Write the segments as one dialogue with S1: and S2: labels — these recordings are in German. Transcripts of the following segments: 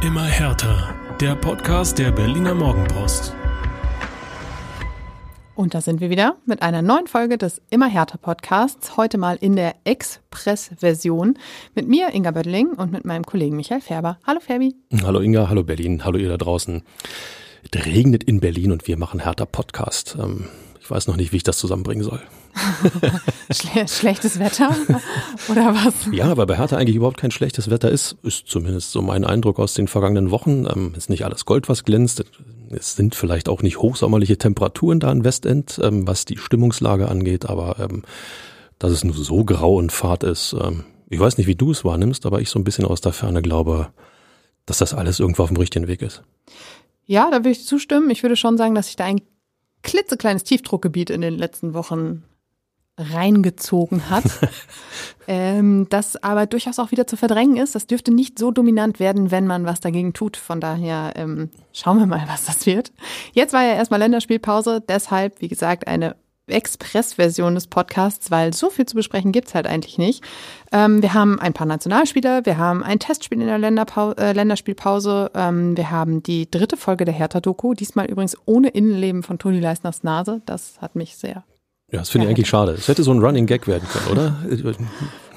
S1: Immer härter. Der Podcast der Berliner Morgenpost.
S2: Und da sind wir wieder mit einer neuen Folge des Immer härter Podcasts. Heute mal in der Express-Version mit mir, Inga Böttling, und mit meinem Kollegen Michael Färber. Hallo Färbi.
S3: Hallo Inga, hallo Berlin, hallo ihr da draußen. Es regnet in Berlin und wir machen härter Podcast. Ähm, ich weiß noch nicht, wie ich das zusammenbringen soll.
S2: Schle schlechtes Wetter oder was?
S3: Ja, weil bei Hertha eigentlich überhaupt kein schlechtes Wetter ist, ist zumindest so mein Eindruck aus den vergangenen Wochen. Ähm, ist nicht alles Gold, was glänzt. Es sind vielleicht auch nicht hochsommerliche Temperaturen da in Westend, ähm, was die Stimmungslage angeht, aber ähm, dass es nur so grau und fad ist. Ähm, ich weiß nicht, wie du es wahrnimmst, aber ich so ein bisschen aus der Ferne glaube, dass das alles irgendwo auf dem richtigen Weg ist.
S2: Ja, da würde ich zustimmen. Ich würde schon sagen, dass sich da ein klitzekleines Tiefdruckgebiet in den letzten Wochen reingezogen hat, ähm, das aber durchaus auch wieder zu verdrängen ist. Das dürfte nicht so dominant werden, wenn man was dagegen tut. Von daher ähm, schauen wir mal, was das wird. Jetzt war ja erstmal Länderspielpause, deshalb, wie gesagt, eine Express-Version des Podcasts, weil so viel zu besprechen gibt's halt eigentlich nicht. Ähm, wir haben ein paar Nationalspieler, wir haben ein Testspiel in der Länderpau äh, Länderspielpause, ähm, wir haben die dritte Folge der Hertha-Doku, diesmal übrigens ohne Innenleben von Toni Leisners Nase. Das hat mich sehr.
S3: Ja, das finde ich eigentlich schade. Es hätte so ein Running Gag werden können, oder?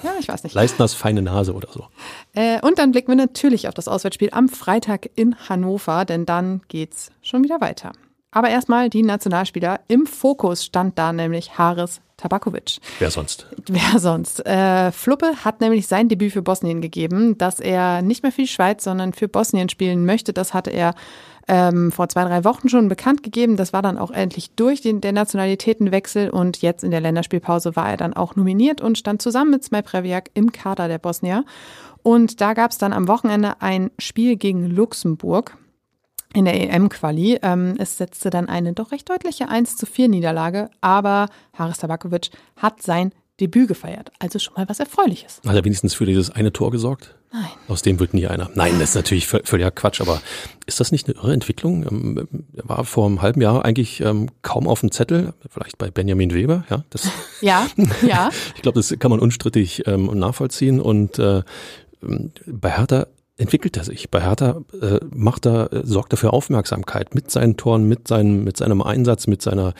S2: Ja, ich weiß nicht.
S3: Leistners feine Nase oder so.
S2: Äh, und dann blicken wir natürlich auf das Auswärtsspiel am Freitag in Hannover, denn dann geht's schon wieder weiter. Aber erstmal die Nationalspieler. Im Fokus stand da nämlich Haris Tabakovic.
S3: Wer sonst?
S2: Wer sonst? Äh, Fluppe hat nämlich sein Debüt für Bosnien gegeben, dass er nicht mehr für die Schweiz, sondern für Bosnien spielen möchte. Das hatte er ähm, vor zwei, drei Wochen schon bekannt gegeben. Das war dann auch endlich durch den, der Nationalitätenwechsel und jetzt in der Länderspielpause war er dann auch nominiert und stand zusammen mit Smaj Previak im Kader der Bosnier. Und da gab es dann am Wochenende ein Spiel gegen Luxemburg in der EM-Quali. Ähm, es setzte dann eine doch recht deutliche 1 zu 4 Niederlage, aber Haris Tabakovic hat sein Debüt gefeiert. Also schon mal was Erfreuliches.
S3: Hat er wenigstens für dieses eine Tor gesorgt?
S2: Nein.
S3: Aus dem wird nie einer. Nein, das ist natürlich völliger Quatsch, aber ist das nicht eine irre Entwicklung? Ähm, er war vor einem halben Jahr eigentlich ähm, kaum auf dem Zettel, vielleicht bei Benjamin Weber, ja. Das,
S2: ja, ja.
S3: ich glaube, das kann man unstrittig ähm, nachvollziehen und äh, bei Hertha entwickelt er sich. Bei Hertha äh, macht er, äh, sorgt er für Aufmerksamkeit mit seinen Toren, mit seinem, mit seinem Einsatz, mit seiner,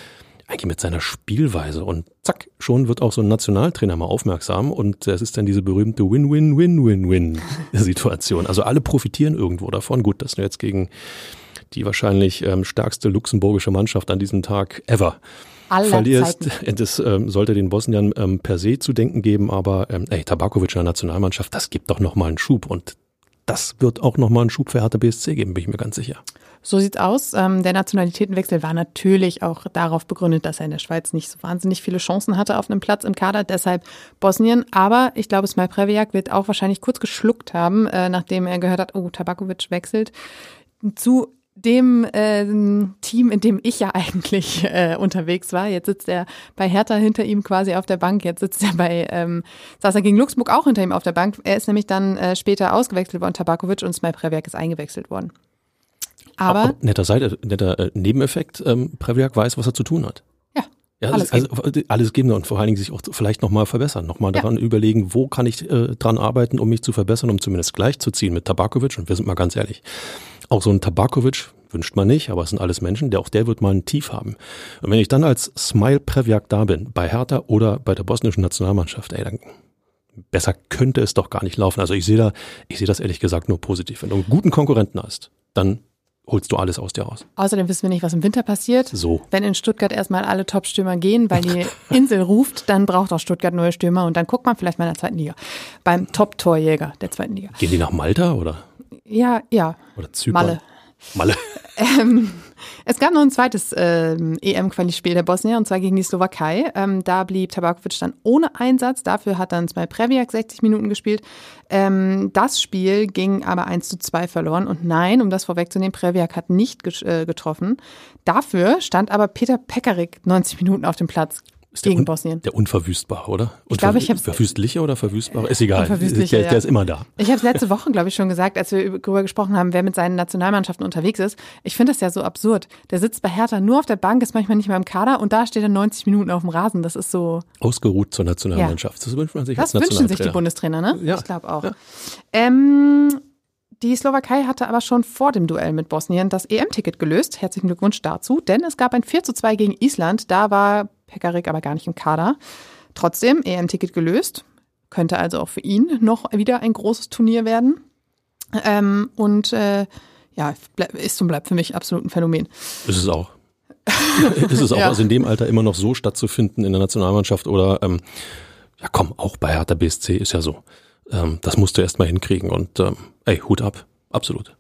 S3: eigentlich mit seiner Spielweise. Und zack, schon wird auch so ein Nationaltrainer mal aufmerksam. Und es ist dann diese berühmte Win-Win-Win-Win-Win-Situation. Also alle profitieren irgendwo davon. Gut, dass du jetzt gegen die wahrscheinlich ähm, stärkste luxemburgische Mannschaft an diesem Tag ever
S2: Aller
S3: verlierst.
S2: Zeiten.
S3: Das ähm, sollte den Bosniern ähm, per se zu denken geben, aber ähm, ey, Tabakovic in der Nationalmannschaft, das gibt doch nochmal einen Schub und das wird auch nochmal einen Schub für Hertha BSC geben, bin ich mir ganz sicher.
S2: So sieht's aus. Ähm, der Nationalitätenwechsel war natürlich auch darauf begründet, dass er in der Schweiz nicht so wahnsinnig viele Chancen hatte auf einen Platz im Kader, deshalb Bosnien. Aber ich glaube, Smaj Previak wird auch wahrscheinlich kurz geschluckt haben, äh, nachdem er gehört hat, oh, Tabakovic wechselt zu dem äh, Team, in dem ich ja eigentlich äh, unterwegs war. Jetzt sitzt er bei Hertha hinter ihm quasi auf der Bank. Jetzt sitzt er bei, ähm, saß er gegen Luxemburg auch hinter ihm auf der Bank. Er ist nämlich dann äh, später ausgewechselt worden, Tabakovic, und Smaj Previak ist eingewechselt worden. Aber,
S3: Aber netter, Seite, netter äh, Nebeneffekt, ähm, Previak weiß, was er zu tun hat.
S2: ja,
S3: Ja,
S2: Alles
S3: also, alles geben und vor allen Dingen sich auch vielleicht nochmal verbessern, nochmal
S2: Ja.
S3: daran überlegen, wo kann ich äh, dran arbeiten, um mich zu verbessern, um zumindest gleichzuziehen mit Tabakovic. Und wir sind mal ganz ehrlich, auch so ein Tabakovic wünscht man nicht, aber es sind alles Menschen, der auch der wird mal ein Tief haben. Und wenn ich dann als Smile Previak da bin, bei Hertha oder bei der bosnischen Nationalmannschaft, ey, dann besser könnte es doch gar nicht laufen. Also ich sehe da, ich sehe das ehrlich gesagt nur positiv. Wenn du einen guten Konkurrenten hast, dann holst du alles aus dir raus.
S2: außerdem wissen wir nicht, was im Winter passiert.
S3: So.
S2: Wenn in Stuttgart erstmal alle Top-Stürmer gehen, weil die Insel ruft, dann braucht auch Stuttgart neue Stürmer und dann guckt man vielleicht mal in der zweiten Liga. Beim Top-Torjäger der zweiten Liga.
S3: Gehen die nach Malta oder,
S2: Ja, ja.
S3: oder Zypern?
S2: Malle.
S3: Malle.
S2: Ähm, es gab noch ein zweites ähm, EM-Quali-Spiel der Bosnier und zwar gegen die Slowakei. Ähm, da blieb Tabakovic dann ohne Einsatz. Dafür hat dann zwei Previak 60 Minuten gespielt. Ähm, das Spiel ging aber 1 zu 2 verloren. Und nein, um das vorwegzunehmen, Previak hat nicht ges- äh, getroffen. Dafür stand aber Peter Pekarik 90 Minuten auf dem Platz
S3: Ist der
S2: gegen
S3: un-
S2: Bosnien.
S3: Der Unverwüstbare, oder?
S2: Ich glaube, ich hab's-
S3: Verwüstliche oder Verwüstbare? Ist egal.
S2: Unverwüstliche,
S3: der,
S2: ja.
S3: der ist immer da.
S2: Ich habe es letzte Woche, glaube ich, schon gesagt, als wir darüber gesprochen haben, wer mit seinen Nationalmannschaften unterwegs ist. Ich finde das ja so absurd. Der sitzt bei Hertha nur auf der Bank, ist manchmal nicht mehr im Kader und da steht er 90 Minuten auf dem Rasen. Das ist so,
S3: Ausgeruht zur Nationalmannschaft. Das wünscht man sich
S2: das
S3: als
S2: wünschen sich die. Bundestrainer, ne?
S3: Ja.
S2: Ich glaube auch.
S3: Ja.
S2: Ähm, Die Slowakei hatte aber schon vor dem Duell mit Bosnien das EM-Ticket gelöst. Herzlichen Glückwunsch dazu, denn es gab ein 4 zu 2 gegen Island. Da war Pekarik aber gar nicht im Kader. Trotzdem, EM-Ticket gelöst. Könnte also auch für ihn noch wieder ein großes Turnier werden. Ähm, und äh, ja, ist und bleibt für mich absolut ein Phänomen.
S3: Ist es auch. ist es auch, ja. also in dem Alter immer noch so stattzufinden in der Nationalmannschaft oder ähm, ja komm, auch bei Hertha BSC ist ja so. Ähm, das musst du erst mal hinkriegen und ähm, ey, Hut ab, absolut.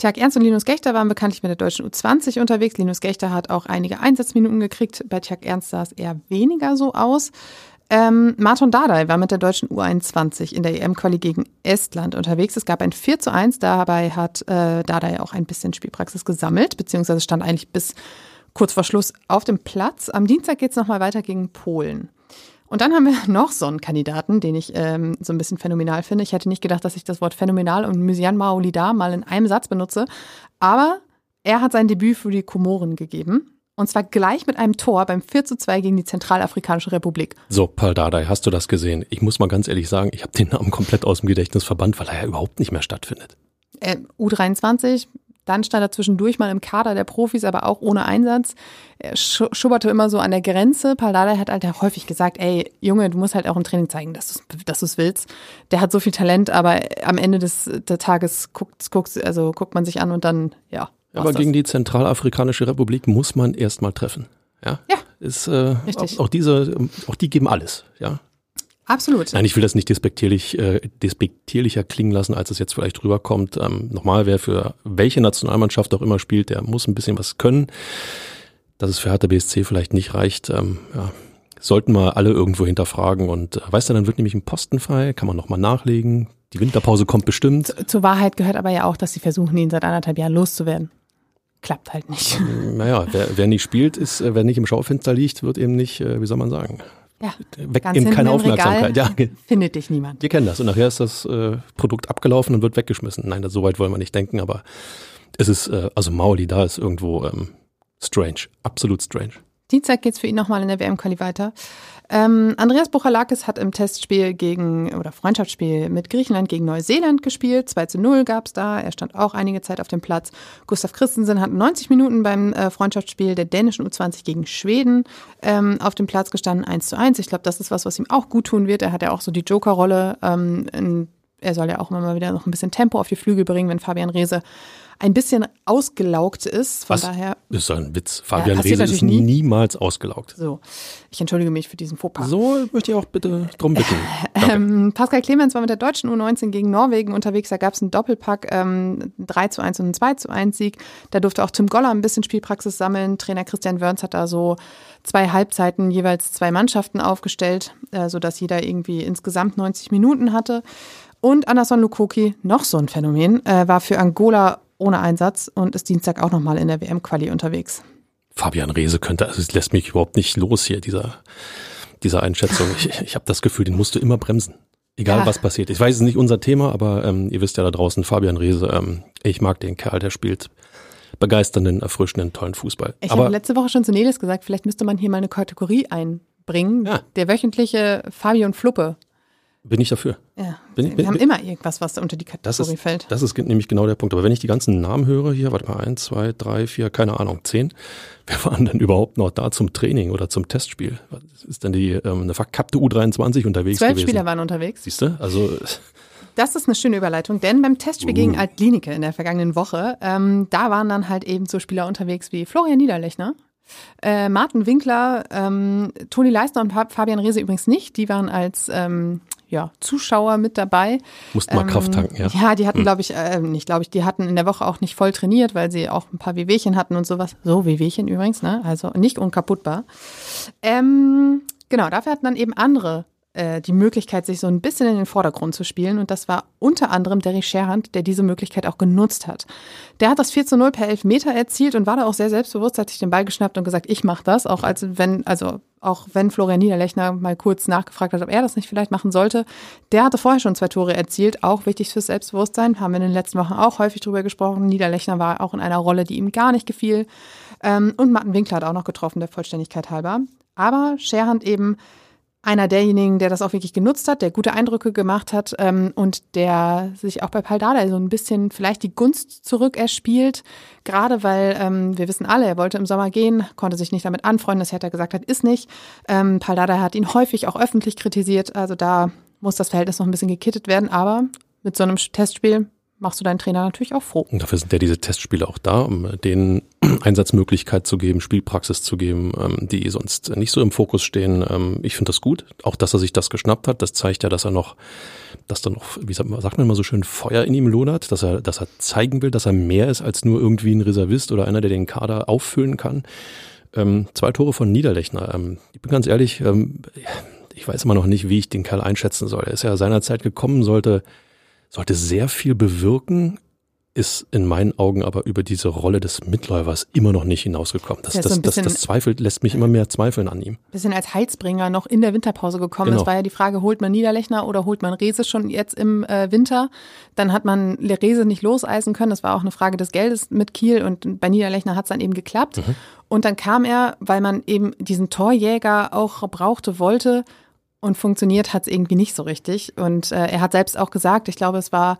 S2: Tjag Ernst und Linus Gechter waren bekanntlich mit der deutschen U20 unterwegs. Linus Gechter hat auch einige Einsatzminuten gekriegt. Bei Tjag Ernst sah es eher weniger so aus. Ähm, Martin Dardai war mit der deutschen U21 in der EM-Quali gegen Estland unterwegs. Es gab ein 4 zu 1. Dabei hat äh, Dardai auch ein bisschen Spielpraxis gesammelt, beziehungsweise stand eigentlich bis kurz vor Schluss auf dem Platz. Am Dienstag geht es nochmal weiter gegen Polen. Und dann haben wir noch so einen Kandidaten, den ich ähm, so ein bisschen phänomenal finde. Ich hätte nicht gedacht, dass ich das Wort phänomenal und Mysian Maolida mal in einem Satz benutze. Aber er hat sein Debüt für die Komoren gegeben. Und zwar gleich mit einem Tor beim 4 zu 2 gegen die Zentralafrikanische Republik.
S3: So, Paul Dardai, hast du das gesehen? Ich muss mal ganz ehrlich sagen, ich habe den Namen komplett aus dem Gedächtnis verbannt, weil er ja überhaupt nicht mehr stattfindet.
S2: Äh, U23, dann stand er zwischendurch mal im Kader der Profis, aber auch ohne Einsatz. Er schubberte immer so an der Grenze. Paul Dardai hat halt häufig gesagt, ey, Junge, du musst halt auch im Training zeigen, dass du dass du's willst. Der hat so viel Talent, aber am Ende des, des Tages guckt, guckt, also guckt man sich an und dann, ja,
S3: aber gegen die Zentralafrikanische Republik muss man erst mal treffen. Ja.
S2: Ja.
S3: Ist, äh, auch, auch, diese, auch die geben alles, ja.
S2: Absolut.
S3: Nein, ich will das nicht despektierlich, äh, despektierlicher klingen lassen, als es jetzt vielleicht rüberkommt. Ähm, nochmal, wer für welche Nationalmannschaft auch immer spielt, der muss ein bisschen was können. Dass es für Hertha BSC vielleicht nicht reicht, ähm, ja, sollten wir alle irgendwo hinterfragen. Und äh, weißt du, dann wird nämlich ein Posten frei, kann man nochmal nachlegen. Die Winterpause kommt bestimmt.
S2: Zu, zur Wahrheit gehört aber ja auch, dass sie versuchen, ihn seit anderthalb Jahren loszuwerden klappt halt nicht.
S3: Naja, wer, wer nicht spielt, ist, äh, wer nicht im Schaufenster liegt, wird eben nicht, äh, wie soll man sagen,
S2: ja,
S3: weg, eben keine Aufmerksamkeit.
S2: Ja. Findet dich niemand.
S3: Wir kennen das. Und nachher ist das äh, Produkt abgelaufen und wird weggeschmissen. Nein, das, so weit wollen wir nicht denken, aber es ist, äh, also Mauli da ist irgendwo ähm, strange, absolut strange.
S2: Dienstag geht's für ihn nochmal in der WM-Quali weiter. Ähm, Andreas Buchalakis hat im Testspiel gegen oder Freundschaftsspiel mit Griechenland gegen Neuseeland gespielt. 2 zu 0 gab's da. Er stand auch einige Zeit auf dem Platz. Gustav Christensen hat 90 Minuten beim äh, Freundschaftsspiel der dänischen U20 gegen Schweden ähm, auf dem Platz gestanden. 1 zu 1. Ich glaube, das ist was, was ihm auch gut tun wird. Er hat ja auch so die Joker-Rolle. Ähm, er soll ja auch immer mal wieder noch ein bisschen Tempo auf die Flügel bringen, wenn Fabian Reese ein bisschen ausgelaugt ist. Von
S3: Was?
S2: daher.
S3: Das ist ein Witz. Fabian ja, Reese ist nie. niemals ausgelaugt.
S2: So. Ich entschuldige mich für diesen Fauxpas.
S3: So möchte ich auch bitte drum bitten.
S2: ähm, Pascal Clemens war mit der deutschen U19 gegen Norwegen unterwegs. Da gab es einen Doppelpack, ähm, 3 zu 1 und ein 2 zu 1 Sieg. Da durfte auch Tim Goller ein bisschen Spielpraxis sammeln. Trainer Christian Wörns hat da so zwei Halbzeiten jeweils zwei Mannschaften aufgestellt, äh, sodass jeder irgendwie insgesamt 90 Minuten hatte. Und Anderson Lukoki, noch so ein Phänomen, äh, war für Angola ohne Einsatz und ist Dienstag auch nochmal in der WM-Quali unterwegs.
S3: Fabian Reese könnte, also es lässt mich überhaupt nicht los hier, dieser, dieser Einschätzung. Ich, ich habe das Gefühl, den musst du immer bremsen. Egal ja. was passiert. Ich weiß, es ist nicht unser Thema, aber ähm, ihr wisst ja da draußen, Fabian Reese, ähm, ich mag den Kerl, der spielt begeisternden, erfrischenden, tollen Fußball.
S2: Ich habe letzte Woche schon zu Nelis gesagt, vielleicht müsste man hier mal eine Kategorie einbringen. Ja. Der wöchentliche Fabian Fluppe
S3: bin ich dafür.
S2: Ja.
S3: Bin,
S2: wir bin, haben bin, immer irgendwas, was unter die Kategorie
S3: das ist,
S2: fällt.
S3: Das ist nämlich genau der Punkt. Aber wenn ich die ganzen Namen höre, hier, warte mal, eins, zwei, drei, vier, keine Ahnung, zehn, wer waren denn überhaupt noch da zum Training oder zum Testspiel? Ist denn die ähm, eine verkappte U23 unterwegs
S2: Zwölf
S3: gewesen?
S2: Spieler waren unterwegs.
S3: Siehst du? Also
S2: das ist eine schöne Überleitung, denn beim Testspiel uh. gegen Altlinike in der vergangenen Woche, ähm, da waren dann halt eben so Spieler unterwegs wie Florian Niederlechner, äh, Martin Winkler, ähm, Toni Leisner und Fabian Reese übrigens nicht. Die waren als ähm, ja, Zuschauer mit dabei.
S3: Mussten mal ähm, Kraft tanken, ja.
S2: Ja, die hatten, hm. glaube ich, äh, nicht glaube ich, die hatten in der Woche auch nicht voll trainiert, weil sie auch ein paar Wehwehchen hatten und sowas. So Wehwehchen übrigens, ne? Also nicht unkaputtbar. Ähm, genau, dafür hatten dann eben andere äh, die Möglichkeit, sich so ein bisschen in den Vordergrund zu spielen. Und das war unter anderem Derry Scherhand, der diese Möglichkeit auch genutzt hat. Der hat das 4 zu 0 per Elfmeter erzielt und war da auch sehr selbstbewusst, hat sich den Ball geschnappt und gesagt, ich mache das, auch als wenn, also auch wenn Florian Niederlechner mal kurz nachgefragt hat, ob er das nicht vielleicht machen sollte. Der hatte vorher schon zwei Tore erzielt, auch wichtig fürs Selbstbewusstsein, haben wir in den letzten Wochen auch häufig drüber gesprochen. Niederlechner war auch in einer Rolle, die ihm gar nicht gefiel. Ähm, und Martin Winkler hat auch noch getroffen, der Vollständigkeit halber. Aber Scherhand eben einer derjenigen, der das auch wirklich genutzt hat, der gute Eindrücke gemacht hat ähm, und der sich auch bei Paldada so ein bisschen vielleicht die Gunst zurückerspielt. Gerade weil ähm, wir wissen alle, er wollte im Sommer gehen, konnte sich nicht damit anfreunden, dass er gesagt hat, ist nicht. Ähm, Paldada hat ihn häufig auch öffentlich kritisiert. Also da muss das Verhältnis noch ein bisschen gekittet werden. Aber mit so einem Testspiel machst du deinen Trainer natürlich auch froh.
S3: Und dafür sind ja diese Testspiele auch da, um denen Einsatzmöglichkeit zu geben, Spielpraxis zu geben, ähm, die sonst nicht so im Fokus stehen. Ähm, ich finde das gut. Auch, dass er sich das geschnappt hat, das zeigt ja, dass er noch, dass da noch, wie sagt man, immer so schön, Feuer in ihm lodert, dass er, dass er zeigen will, dass er mehr ist als nur irgendwie ein Reservist oder einer, der den Kader auffüllen kann. Ähm, zwei Tore von Niederlechner. Ähm, ich bin ganz ehrlich, ich weiß immer noch nicht, wie ich den Kerl einschätzen soll. Er ist ja seinerzeit gekommen, sollte sollte sehr viel bewirken, ist in meinen Augen aber über diese Rolle des Mitläufers immer noch nicht hinausgekommen. Das, das, so das, das, zweifelt, lässt mich immer mehr zweifeln an ihm.
S2: Bisschen als Heizbringer noch in der Winterpause gekommen. Genau. Es war ja die Frage, holt man Niederlechner oder holt man Rese schon jetzt im äh, Winter? Dann hat man Rese nicht loseisen können. Das war auch eine Frage des Geldes mit Kiel und bei Niederlechner hat es dann eben geklappt. Mhm. Und dann kam er, weil man eben diesen Torjäger auch brauchte, wollte, und funktioniert hat es irgendwie nicht so richtig. Und äh, er hat selbst auch gesagt, ich glaube, es war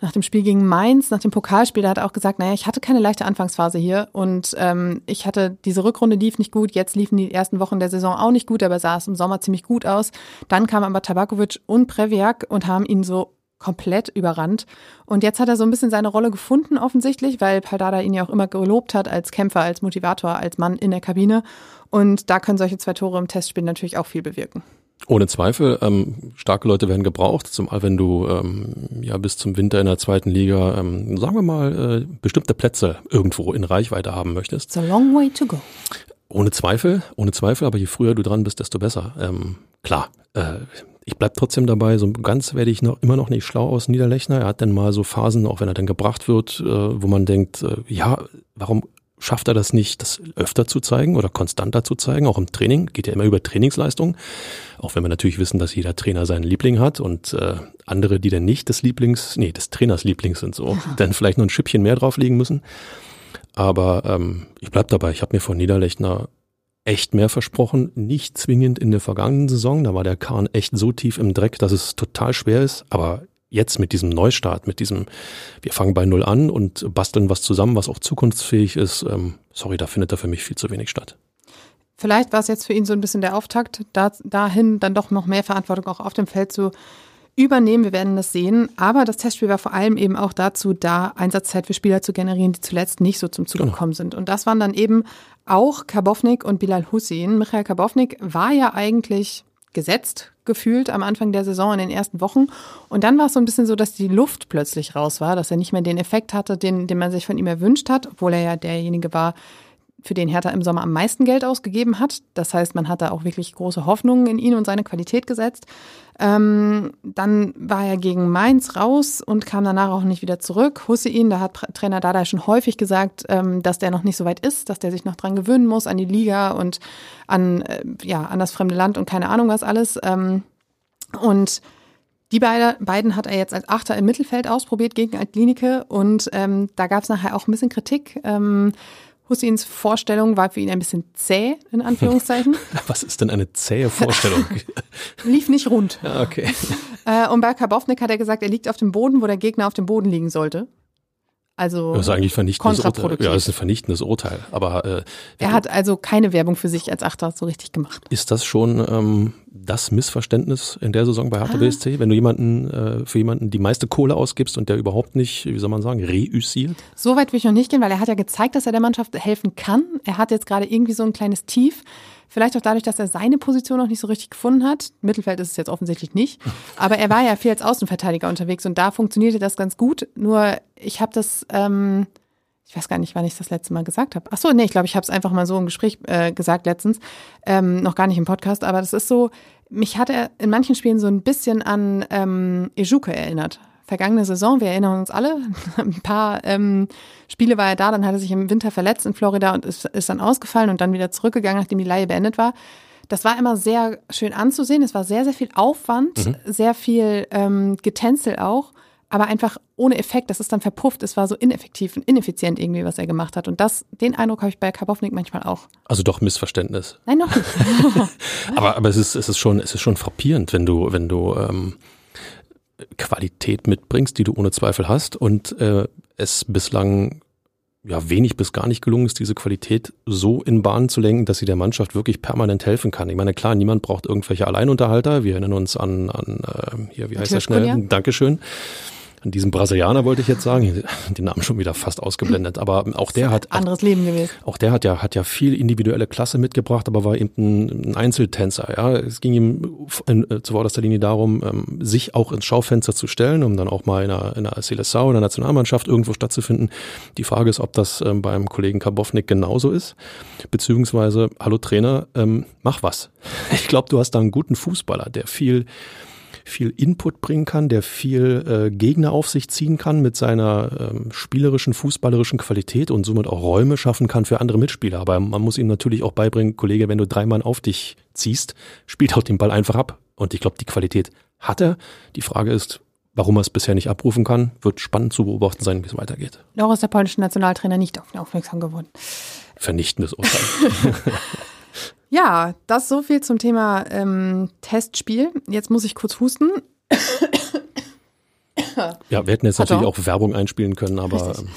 S2: nach dem Spiel gegen Mainz, nach dem Pokalspiel, da hat er auch gesagt, naja, ich hatte keine leichte Anfangsphase hier und ähm, ich hatte, diese Rückrunde lief nicht gut, jetzt liefen die ersten Wochen der Saison auch nicht gut, aber sah es im Sommer ziemlich gut aus. Dann kamen aber Tabakovic und Previak und haben ihn so komplett überrannt. Und jetzt hat er so ein bisschen seine Rolle gefunden, offensichtlich, weil Paldada ihn ja auch immer gelobt hat als Kämpfer, als Motivator, als Mann in der Kabine. Und da können solche zwei Tore im Testspiel natürlich auch viel bewirken.
S3: Ohne Zweifel, ähm, starke Leute werden gebraucht, zumal wenn du ähm, ja bis zum Winter in der zweiten Liga, ähm, sagen wir mal, äh, bestimmte Plätze irgendwo in Reichweite haben möchtest.
S2: It's a long way to go.
S3: Ohne Zweifel, ohne Zweifel, aber je früher du dran bist, desto besser. Ähm, klar, äh, ich bleib trotzdem dabei, so ganz werde ich noch immer noch nicht schlau aus Niederlechner. Er hat dann mal so Phasen, auch wenn er dann gebracht wird, äh, wo man denkt, äh, ja, warum schafft er das nicht, das öfter zu zeigen oder konstanter zu zeigen, auch im Training, geht ja immer über Trainingsleistung, auch wenn wir natürlich wissen, dass jeder Trainer seinen Liebling hat und äh, andere, die dann nicht des Lieblings, nee, des Trainers Lieblings sind so, dann vielleicht noch ein Schüppchen mehr drauflegen müssen. Aber ähm, ich bleib dabei, ich habe mir von Niederlechner echt mehr versprochen, nicht zwingend in der vergangenen Saison, da war der Kahn echt so tief im Dreck, dass es total schwer ist, aber jetzt mit diesem Neustart, mit diesem, wir fangen bei Null an und basteln was zusammen, was auch zukunftsfähig ist, ähm, sorry, da findet da für mich viel zu wenig statt.
S2: Vielleicht war es jetzt für ihn so ein bisschen der Auftakt, da, dahin dann doch noch mehr Verantwortung auch auf dem Feld zu übernehmen. Wir werden das sehen. Aber das Testspiel war vor allem eben auch dazu da, Einsatzzeit für Spieler zu generieren, die zuletzt nicht so zum Zug genau. gekommen sind. Und das waren dann eben auch Karbovnik und Bilal Hussein. Michael Karbovnik war ja eigentlich gesetzt gefühlt am Anfang der Saison in den ersten Wochen. Und dann war es so ein bisschen so, dass die Luft plötzlich raus war, dass er nicht mehr den Effekt hatte, den, den man sich von ihm erwünscht hat, obwohl er ja derjenige war, für den Hertha im Sommer am meisten Geld ausgegeben hat. Das heißt, man hat da auch wirklich große Hoffnungen in ihn und seine Qualität gesetzt. Ähm, dann war er gegen Mainz raus und kam danach auch nicht wieder zurück. Hussein, da hat Trainer Dada schon häufig gesagt, ähm, dass der noch nicht so weit ist, dass der sich noch dran gewöhnen muss an die Liga und an, äh, ja, an das fremde Land und keine Ahnung was alles. Ähm, und die beide, beiden hat er jetzt als Achter im Mittelfeld ausprobiert gegen Altlinike und ähm, da gab es nachher auch ein bisschen Kritik. Ähm, Husseins Vorstellung war für ihn ein bisschen zäh, in Anführungszeichen.
S3: Was ist denn eine zähe Vorstellung?
S2: Lief nicht rund.
S3: Ja, okay.
S2: Äh, und bei Karbovnik hat er gesagt, er liegt auf dem Boden, wo der Gegner auf dem Boden liegen sollte. Also
S3: das ist eigentlich vernichtendes Urteil. Ja, das ist ein vernichtendes Urteil. Aber äh,
S2: er hat also keine Werbung für sich als Achter so richtig gemacht.
S3: Ist das schon ähm, das Missverständnis in der Saison bei Hertha ah. BSC, wenn du jemanden äh, für jemanden die meiste Kohle ausgibst und der überhaupt nicht, wie soll man sagen, reüssiert?
S2: So weit will ich noch nicht gehen, weil er hat ja gezeigt, dass er der Mannschaft helfen kann. Er hat jetzt gerade irgendwie so ein kleines Tief. Vielleicht auch dadurch, dass er seine Position noch nicht so richtig gefunden hat. Mittelfeld ist es jetzt offensichtlich nicht. Aber er war ja viel als Außenverteidiger unterwegs und da funktionierte das ganz gut. Nur ich habe das, ähm, ich weiß gar nicht, wann ich das letzte Mal gesagt habe. Ach so, nee, ich glaube, ich habe es einfach mal so im Gespräch äh, gesagt letztens, ähm, noch gar nicht im Podcast. Aber das ist so, mich hat er in manchen Spielen so ein bisschen an ähm, Ejuke erinnert vergangene Saison, wir erinnern uns alle, ein paar ähm, Spiele war er da, dann hat er sich im Winter verletzt in Florida und ist, ist dann ausgefallen und dann wieder zurückgegangen, nachdem die Leihe beendet war. Das war immer sehr schön anzusehen. Es war sehr, sehr viel Aufwand, mhm. sehr viel ähm, Getänzel auch. aber einfach ohne Effekt. Das ist dann verpufft. Es war so ineffektiv und ineffizient irgendwie, was er gemacht hat. Und das, den Eindruck habe ich bei Karbovnik manchmal auch.
S3: Also doch Missverständnis.
S2: Nein, noch nicht.
S3: aber aber es ist, es ist schon, es ist schon frappierend, wenn du, wenn du ähm, Qualität mitbringst, die du ohne Zweifel hast und äh, es bislang ja wenig bis gar nicht gelungen ist, diese Qualität so in Bahn zu lenken, dass sie der Mannschaft wirklich permanent helfen kann. Ich meine, klar, niemand braucht irgendwelche Alleinunterhalter. Wir erinnern uns an, an äh, hier, wie heißt er schnell? Dankeschön an diesem Brasilianer wollte ich jetzt sagen, den Namen schon wieder fast ausgeblendet, aber auch der hat
S2: anderes Leben gewesen.
S3: Auch der hat ja hat ja viel individuelle Klasse mitgebracht, aber war eben ein, Einzeltänzer. Ja, es ging ihm in, äh, zu vorderster Linie darum, ähm, sich auch ins Schaufenster zu stellen, um dann auch mal in einer, in einer Seleção, in der Nationalmannschaft irgendwo stattzufinden. Die Frage ist, ob das ähm, beim Kollegen Karbovnik genauso ist, beziehungsweise, hallo Trainer, ähm, mach was. Ich glaube, du hast da einen guten Fußballer, der viel viel Input bringen kann, der viel äh, Gegner auf sich ziehen kann mit seiner ähm, spielerischen, fußballerischen Qualität und somit auch Räume schaffen kann für andere Mitspieler. Aber man muss ihm natürlich auch beibringen, Kollege, wenn du drei Mann auf dich ziehst, spielt auch den Ball einfach ab. Und ich glaube, die Qualität hat er. Die Frage ist, Warum er es bisher nicht abrufen kann, wird spannend zu beobachten sein, wie es weitergeht.
S2: Noch ist der polnische Nationaltrainer nicht auf ihn aufmerksam geworden.
S3: Vernichtendes Urteil.
S2: Ja, das so viel zum Thema ähm, Testspiel. Jetzt muss ich kurz husten.
S3: Ja, wir hätten jetzt Pardon. natürlich auch Werbung einspielen können, aber. Richtig. Ähm,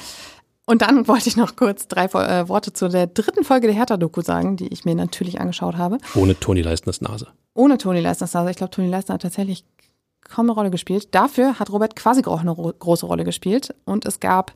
S2: Und dann wollte ich noch kurz drei äh, Worte zu der dritten Folge der Hertha-Doku sagen, die ich mir natürlich angeschaut habe.
S3: Ohne Toni Leistners Nase.
S2: Ohne Toni Leistners Nase. Ich glaube, Toni Leistner hat tatsächlich kaum eine Rolle gespielt. Dafür hat Robert quasi auch eine große Rolle gespielt. Und es gab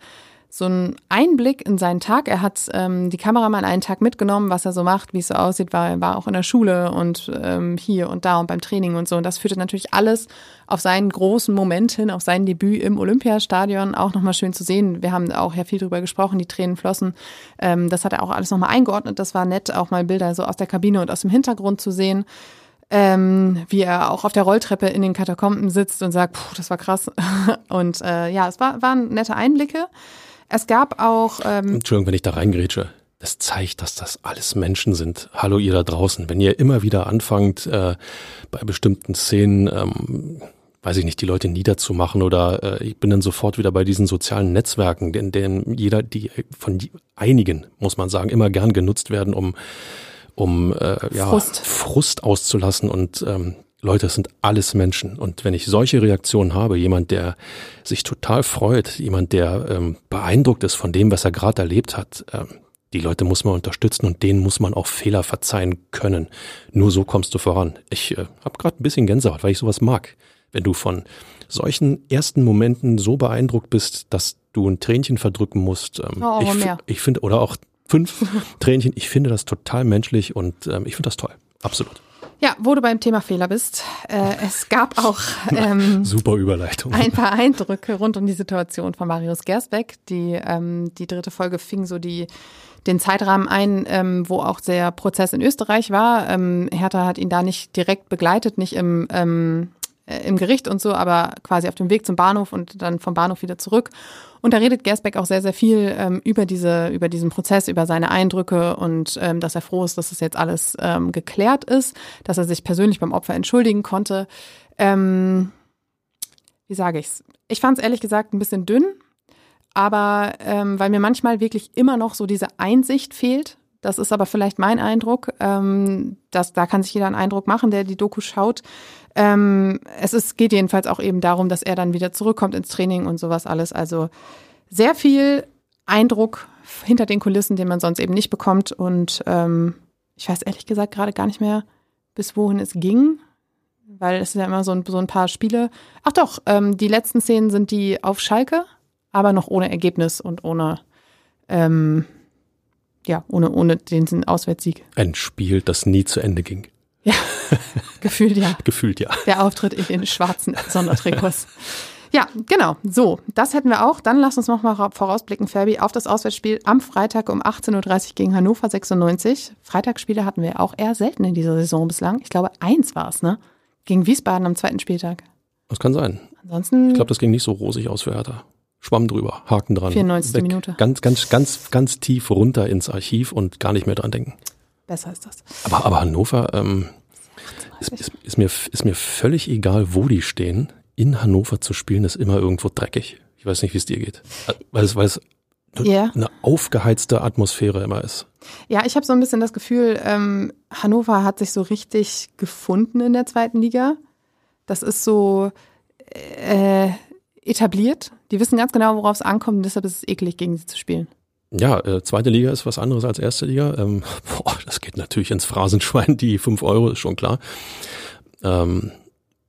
S2: so ein Einblick in seinen Tag. Er hat ähm, die Kamera mal einen Tag mitgenommen, was er so macht, wie es so aussieht, war, er war auch in der Schule und ähm, hier und da und beim Training und so. Und das führte natürlich alles auf seinen großen Moment hin, auf sein Debüt im Olympiastadion auch nochmal schön zu sehen. Wir haben auch ja viel drüber gesprochen, die Tränen flossen. Ähm, das hat er auch alles nochmal eingeordnet. Das war nett, auch mal Bilder so aus der Kabine und aus dem Hintergrund zu sehen. Ähm, wie er auch auf der Rolltreppe in den Katakomben sitzt und sagt, puh, das war krass. Und äh, ja, es war, waren nette Einblicke. Es gab auch.
S3: Ähm Entschuldigung, wenn ich da reingrätsche. Das zeigt, dass das alles Menschen sind. Hallo ihr da draußen. Wenn ihr immer wieder anfangt, äh, bei bestimmten Szenen, ähm, weiß ich nicht, die Leute niederzumachen oder äh, ich bin dann sofort wieder bei diesen sozialen Netzwerken, in denen jeder, die von einigen, muss man sagen, immer gern genutzt werden, um um äh, ja, Frust. Frust auszulassen und ähm, Leute, es sind alles Menschen. Und wenn ich solche Reaktionen habe, jemand, der sich total freut, jemand, der ähm, beeindruckt ist von dem, was er gerade erlebt hat, ähm, die Leute muss man unterstützen und denen muss man auch Fehler verzeihen können. Nur so kommst du voran. Ich äh, habe gerade ein bisschen Gänsehaut, weil ich sowas mag. Wenn du von solchen ersten Momenten so beeindruckt bist, dass du ein Tränchen verdrücken musst. Ähm,
S2: oh, ich,
S3: ich finde, oder auch fünf Tränchen, ich finde das total menschlich und ähm, ich finde das toll. Absolut.
S2: Ja, wo du beim Thema Fehler bist. Äh, es gab auch
S3: ähm, super Überleitung.
S2: Ein paar Eindrücke rund um die Situation von Marius Gersbeck. Die, ähm, die dritte Folge fing so die den Zeitrahmen ein, ähm, wo auch der Prozess in Österreich war. Ähm, Hertha hat ihn da nicht direkt begleitet, nicht im, ähm, äh, im Gericht und so, aber quasi auf dem Weg zum Bahnhof und dann vom Bahnhof wieder zurück. Und da redet Gersbeck auch sehr, sehr viel ähm, über diese, über diesen Prozess, über seine Eindrücke und ähm, dass er froh ist, dass es das jetzt alles ähm, geklärt ist, dass er sich persönlich beim Opfer entschuldigen konnte. Ähm, wie sage ich's? Ich fand es ehrlich gesagt ein bisschen dünn, aber ähm, weil mir manchmal wirklich immer noch so diese Einsicht fehlt. Das ist aber vielleicht mein Eindruck. Ähm, dass, da kann sich jeder einen Eindruck machen, der die Doku schaut. Ähm, es ist, geht jedenfalls auch eben darum, dass er dann wieder zurückkommt ins Training und sowas alles. Also sehr viel Eindruck hinter den Kulissen, den man sonst eben nicht bekommt. Und ähm, ich weiß ehrlich gesagt gerade gar nicht mehr, bis wohin es ging, weil es sind ja immer so ein, so ein paar Spiele. Ach doch, ähm, die letzten Szenen sind die auf Schalke, aber noch ohne Ergebnis und ohne, ähm, ja, ohne, ohne den Auswärtssieg.
S3: Ein Spiel, das nie zu Ende ging.
S2: Ja, gefühlt ja.
S3: gefühlt ja.
S2: Der Auftritt in den schwarzen Sondertrikots. Ja, genau. So, das hätten wir auch. Dann lass uns noch mal vorausblicken, Fabi, auf das Auswärtsspiel am Freitag um 18.30 Uhr gegen Hannover 96. Freitagsspiele hatten wir auch eher selten in dieser Saison bislang. Ich glaube, eins war es, ne? Gegen Wiesbaden am zweiten Spieltag.
S3: Das kann sein.
S2: Ansonsten.
S3: Ich glaube, das ging nicht so rosig aus für Hertha. Schwamm drüber, Haken dran.
S2: 94. Weg. Minute.
S3: Ganz, ganz, ganz, ganz tief runter ins Archiv und gar nicht mehr dran denken.
S2: Besser ist das.
S3: Aber, aber Hannover ähm, ist, ist, ist, mir, ist mir völlig egal, wo die stehen. in Hannover zu spielen ist immer irgendwo dreckig. Ich weiß nicht, wie es dir geht. Weil es, weil es
S2: Ja.
S3: eine aufgeheizte Atmosphäre immer ist.
S2: Ja, ich habe so ein bisschen das Gefühl, ähm, Hannover hat sich so richtig gefunden in der zweiten Liga. Das ist so äh, etabliert. Die wissen ganz genau, worauf es ankommt und deshalb ist es eklig, gegen sie zu spielen.
S3: Ja, äh, zweite Liga ist was anderes als erste Liga. Ähm, boah, das geht natürlich ins Phrasenschwein, die fünf Euro, ist schon klar. Ähm,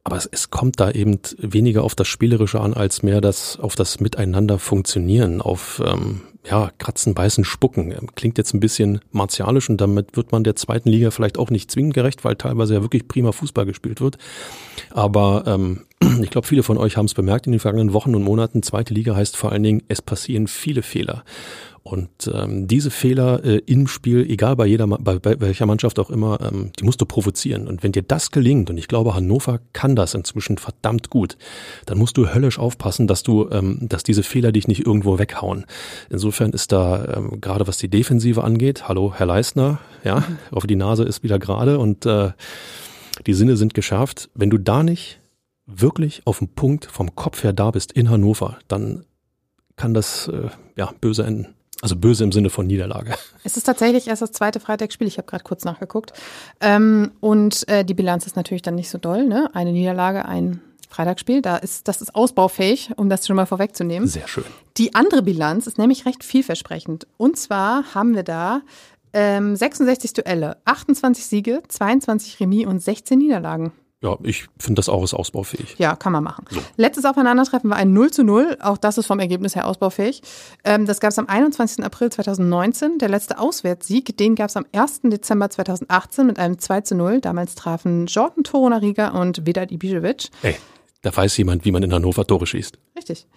S3: aber es, es kommt da eben weniger auf das Spielerische an, als mehr das auf das Miteinander funktionieren, auf ähm, ja, Kratzen, Beißen, Spucken. Ähm, Klingt jetzt ein bisschen martialisch und damit wird man der zweiten Liga vielleicht auch nicht zwingend gerecht, weil teilweise ja wirklich prima Fußball gespielt wird. Aber ähm, ich glaube, viele von euch haben es bemerkt in den vergangenen Wochen und Monaten. Zweite Liga heißt vor allen Dingen, es passieren viele Fehler. Und ähm, diese Fehler äh, im Spiel, egal bei jeder, bei, bei welcher Mannschaft auch immer, ähm, die musst du provozieren. Und wenn dir das gelingt, und ich glaube, Hannover kann das inzwischen verdammt gut, dann musst du höllisch aufpassen, dass du, ähm, dass diese Fehler dich nicht irgendwo weghauen. Insofern ist da ähm, gerade was die Defensive angeht, hallo Herr Leistner, ja, ich hoffe die Nase ist wieder gerade und äh, die Sinne sind geschärft. Wenn du da nicht wirklich auf dem Punkt vom Kopf her da bist in Hannover, dann kann das äh, ja böse enden. Also böse im Sinne von Niederlage.
S2: Es ist tatsächlich erst das zweite Freitagsspiel. Ich habe gerade kurz nachgeguckt. Ähm, und äh, die Bilanz ist natürlich dann nicht so doll. Ne? Eine Niederlage, ein Freitagsspiel. Da ist, das ist ausbaufähig, um das schon mal vorwegzunehmen.
S3: Sehr schön.
S2: Die andere Bilanz ist nämlich recht vielversprechend. Und zwar haben wir da ähm, 66 Duelle, 28 Siege, 22 Remis und 16 Niederlagen.
S3: Ja, ich finde das auch ist ausbaufähig.
S2: Ja, kann man machen. Letztes Aufeinandertreffen war ein 0 zu 0. Auch das ist vom Ergebnis her ausbaufähig. Ähm, das gab es am 21. April 2019. Der letzte Auswärtssieg, den gab es am 1. Dezember 2018 mit einem 2 zu 0. Damals trafen Jordan Torunariga und Vedat Ibišević.
S3: Ey, da weiß jemand, wie man in Hannover Tore schießt.
S2: Richtig.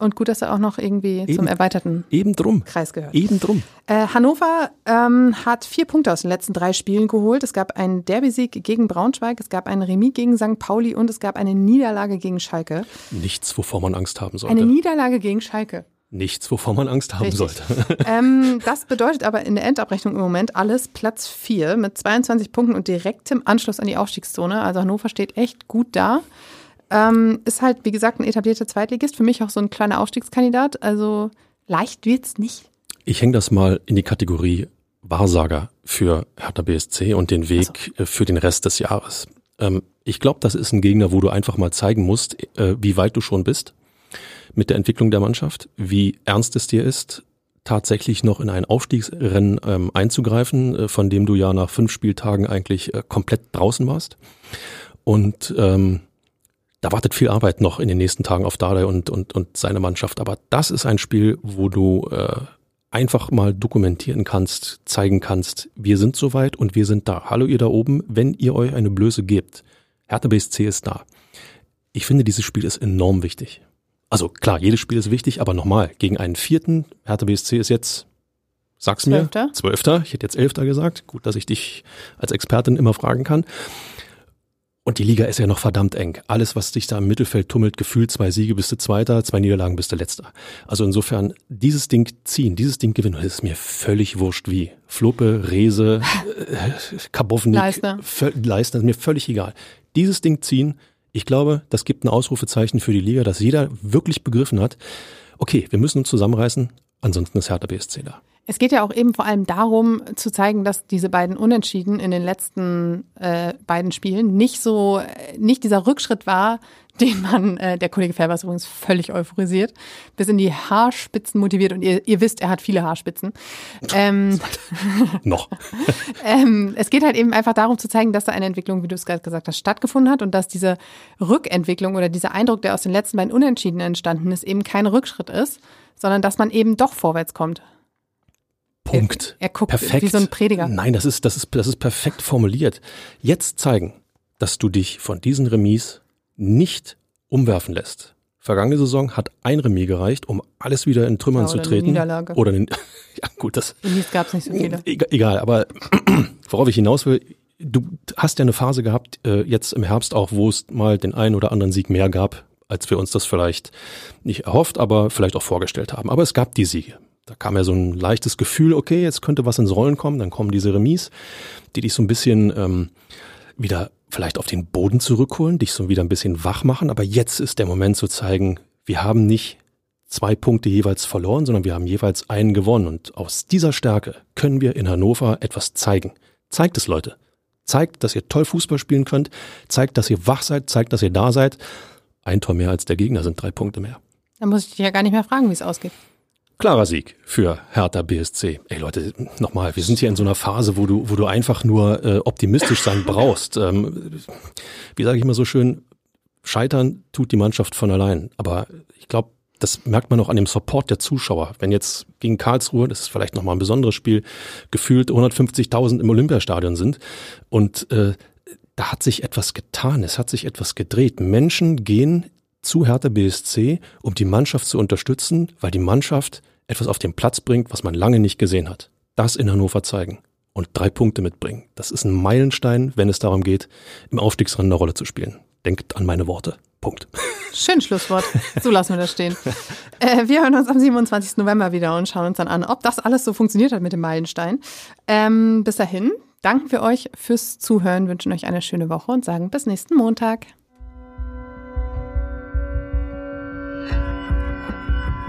S2: Und gut, dass er auch noch irgendwie
S3: Eben.
S2: zum erweiterten
S3: Eben drum.
S2: Kreis gehört.
S3: Eben drum.
S2: Äh, Hannover ähm, hat vier Punkte aus den letzten drei Spielen geholt. Es gab einen Derby-Sieg gegen Braunschweig, es gab einen Remis gegen St. Pauli und es gab eine Niederlage gegen Schalke.
S3: Nichts, wovor man Angst haben
S2: Eine
S3: sollte.
S2: Niederlage gegen Schalke.
S3: Nichts, wovor man Angst haben
S2: Richtig.
S3: sollte.
S2: ähm, das bedeutet aber in der Endabrechnung im Moment alles Platz 4 mit 22 Punkten und direktem Anschluss an die Aufstiegszone. Also Hannover steht echt gut da. Ähm, ist halt, wie gesagt, ein etablierter Zweitligist. Für mich auch so ein kleiner Aufstiegskandidat. Also leicht wird's nicht.
S3: Ich hänge das mal in die Kategorie Wahrsager für Hertha BSC und den Weg äh, für den Rest des Jahres. Ähm, ich glaube, das ist ein Gegner, wo du einfach mal zeigen musst, äh, wie weit du schon bist mit der Entwicklung der Mannschaft, wie ernst es dir ist, tatsächlich noch in ein Aufstiegsrennen ähm, einzugreifen, äh, von dem du ja nach fünf Spieltagen eigentlich äh, komplett draußen warst. Und ähm, da wartet viel Arbeit noch in den nächsten Tagen auf Dardai und, und, und seine Mannschaft. Aber das ist ein Spiel, wo du äh, einfach mal dokumentieren kannst, zeigen kannst, wir sind soweit und wir sind da. Hallo ihr da oben, wenn ihr euch eine Blöße gebt. Hertha BSC ist da. Ich finde, dieses Spiel ist enorm wichtig. Also klar, jedes Spiel ist wichtig, aber nochmal, gegen einen vierten, Hertha BSC ist jetzt, sag's mir,
S2: Zwölfter.
S3: Zwölfter, ich hätte jetzt Elfter gesagt. Gut, dass ich dich als Expertin immer fragen kann. Und die Liga ist ja noch verdammt eng. Alles, was dich da im Mittelfeld tummelt, gefühlt zwei Siege bist du Zweiter, zwei Niederlagen bist du Letzter. Also insofern, dieses Ding ziehen, dieses Ding gewinnen, das ist mir völlig wurscht wie. Fluppe, Rese, äh, Kabownik,
S2: Leistner.
S3: Leistner, ist mir völlig egal. Dieses Ding ziehen, ich glaube, das gibt ein Ausrufezeichen für die Liga, dass jeder wirklich begriffen hat, okay, wir müssen uns zusammenreißen, ansonsten ist Hertha BSC da.
S2: Es geht ja auch eben vor allem darum, zu zeigen, dass diese beiden Unentschieden in den letzten äh, beiden Spielen nicht so, äh, nicht dieser Rückschritt war, den man, äh, der Kollege Färber ist übrigens völlig euphorisiert, bis in die Haarspitzen motiviert und ihr, ihr wisst, er hat viele Haarspitzen. Ähm,
S3: Noch.
S2: ähm, es geht halt eben einfach darum zu zeigen, dass da eine Entwicklung, wie du es gerade gesagt hast, stattgefunden hat und dass diese Rückentwicklung oder dieser Eindruck, der aus den letzten beiden Unentschieden entstanden ist, eben kein Rückschritt ist, sondern dass man eben doch vorwärts kommt.
S3: Punkt.
S2: Er, er guckt
S3: perfekt.
S2: wie so ein Prediger.
S3: Nein, das ist, das ist, das ist perfekt formuliert. Jetzt zeigen, dass du dich von diesen Remis nicht umwerfen lässt. Vergangene Saison hat ein Remis gereicht, um alles wieder in Trümmern
S2: Ja,
S3: zu treten.
S2: Niederlage.
S3: Oder eine, ja, gut, das,
S2: Remis gab es nicht so viele.
S3: egal, egal, aber worauf ich hinaus will, du hast ja eine Phase gehabt, äh, jetzt im Herbst auch, wo es mal den einen oder anderen Sieg mehr gab, als wir uns das vielleicht nicht erhofft, aber vielleicht auch vorgestellt haben. Aber es gab die Siege. Da kam ja so ein leichtes Gefühl, okay, jetzt könnte was ins Rollen kommen, dann kommen diese Remis, die dich so ein bisschen ähm, wieder vielleicht auf den Boden zurückholen, dich so wieder ein bisschen wach machen. Aber jetzt ist der Moment zu zeigen, wir haben nicht zwei Punkte jeweils verloren, sondern wir haben jeweils einen gewonnen. Und aus dieser Stärke können wir in Hannover etwas zeigen. Zeigt es, Leute. Zeigt, dass ihr toll Fußball spielen könnt. Zeigt, dass ihr wach seid. Zeigt, dass ihr da seid. Ein Tor mehr als der Gegner sind drei Punkte mehr.
S2: Dann muss ich dich ja gar nicht mehr fragen, wie es ausgeht.
S3: Klarer Sieg für Hertha BSC. Ey Leute, nochmal, wir sind hier in so einer Phase, wo du, wo du einfach nur äh, optimistisch sein brauchst. Ähm, wie sage ich immer so schön, scheitern tut die Mannschaft von allein. Aber ich glaube, das merkt man auch an dem Support der Zuschauer. Wenn jetzt gegen Karlsruhe, das ist vielleicht nochmal ein besonderes Spiel, gefühlt 150.000 im Olympiastadion sind und äh, da hat sich etwas getan, es hat sich etwas gedreht. Menschen gehen zu Hertha BSC, um die Mannschaft zu unterstützen, weil die Mannschaft etwas auf den Platz bringt, was man lange nicht gesehen hat. Das in Hannover zeigen und drei Punkte mitbringen. Das ist ein Meilenstein, wenn es darum geht, im Aufstiegsrennen eine Rolle zu spielen. Denkt an meine Worte. Punkt.
S2: Schön Schlusswort. So lassen wir das stehen. Äh, wir hören uns am 27. November wieder und schauen uns dann an, ob das alles so funktioniert hat mit dem Meilenstein. Ähm, bis dahin danken wir euch fürs Zuhören, wünschen euch eine schöne Woche und sagen bis nächsten Montag.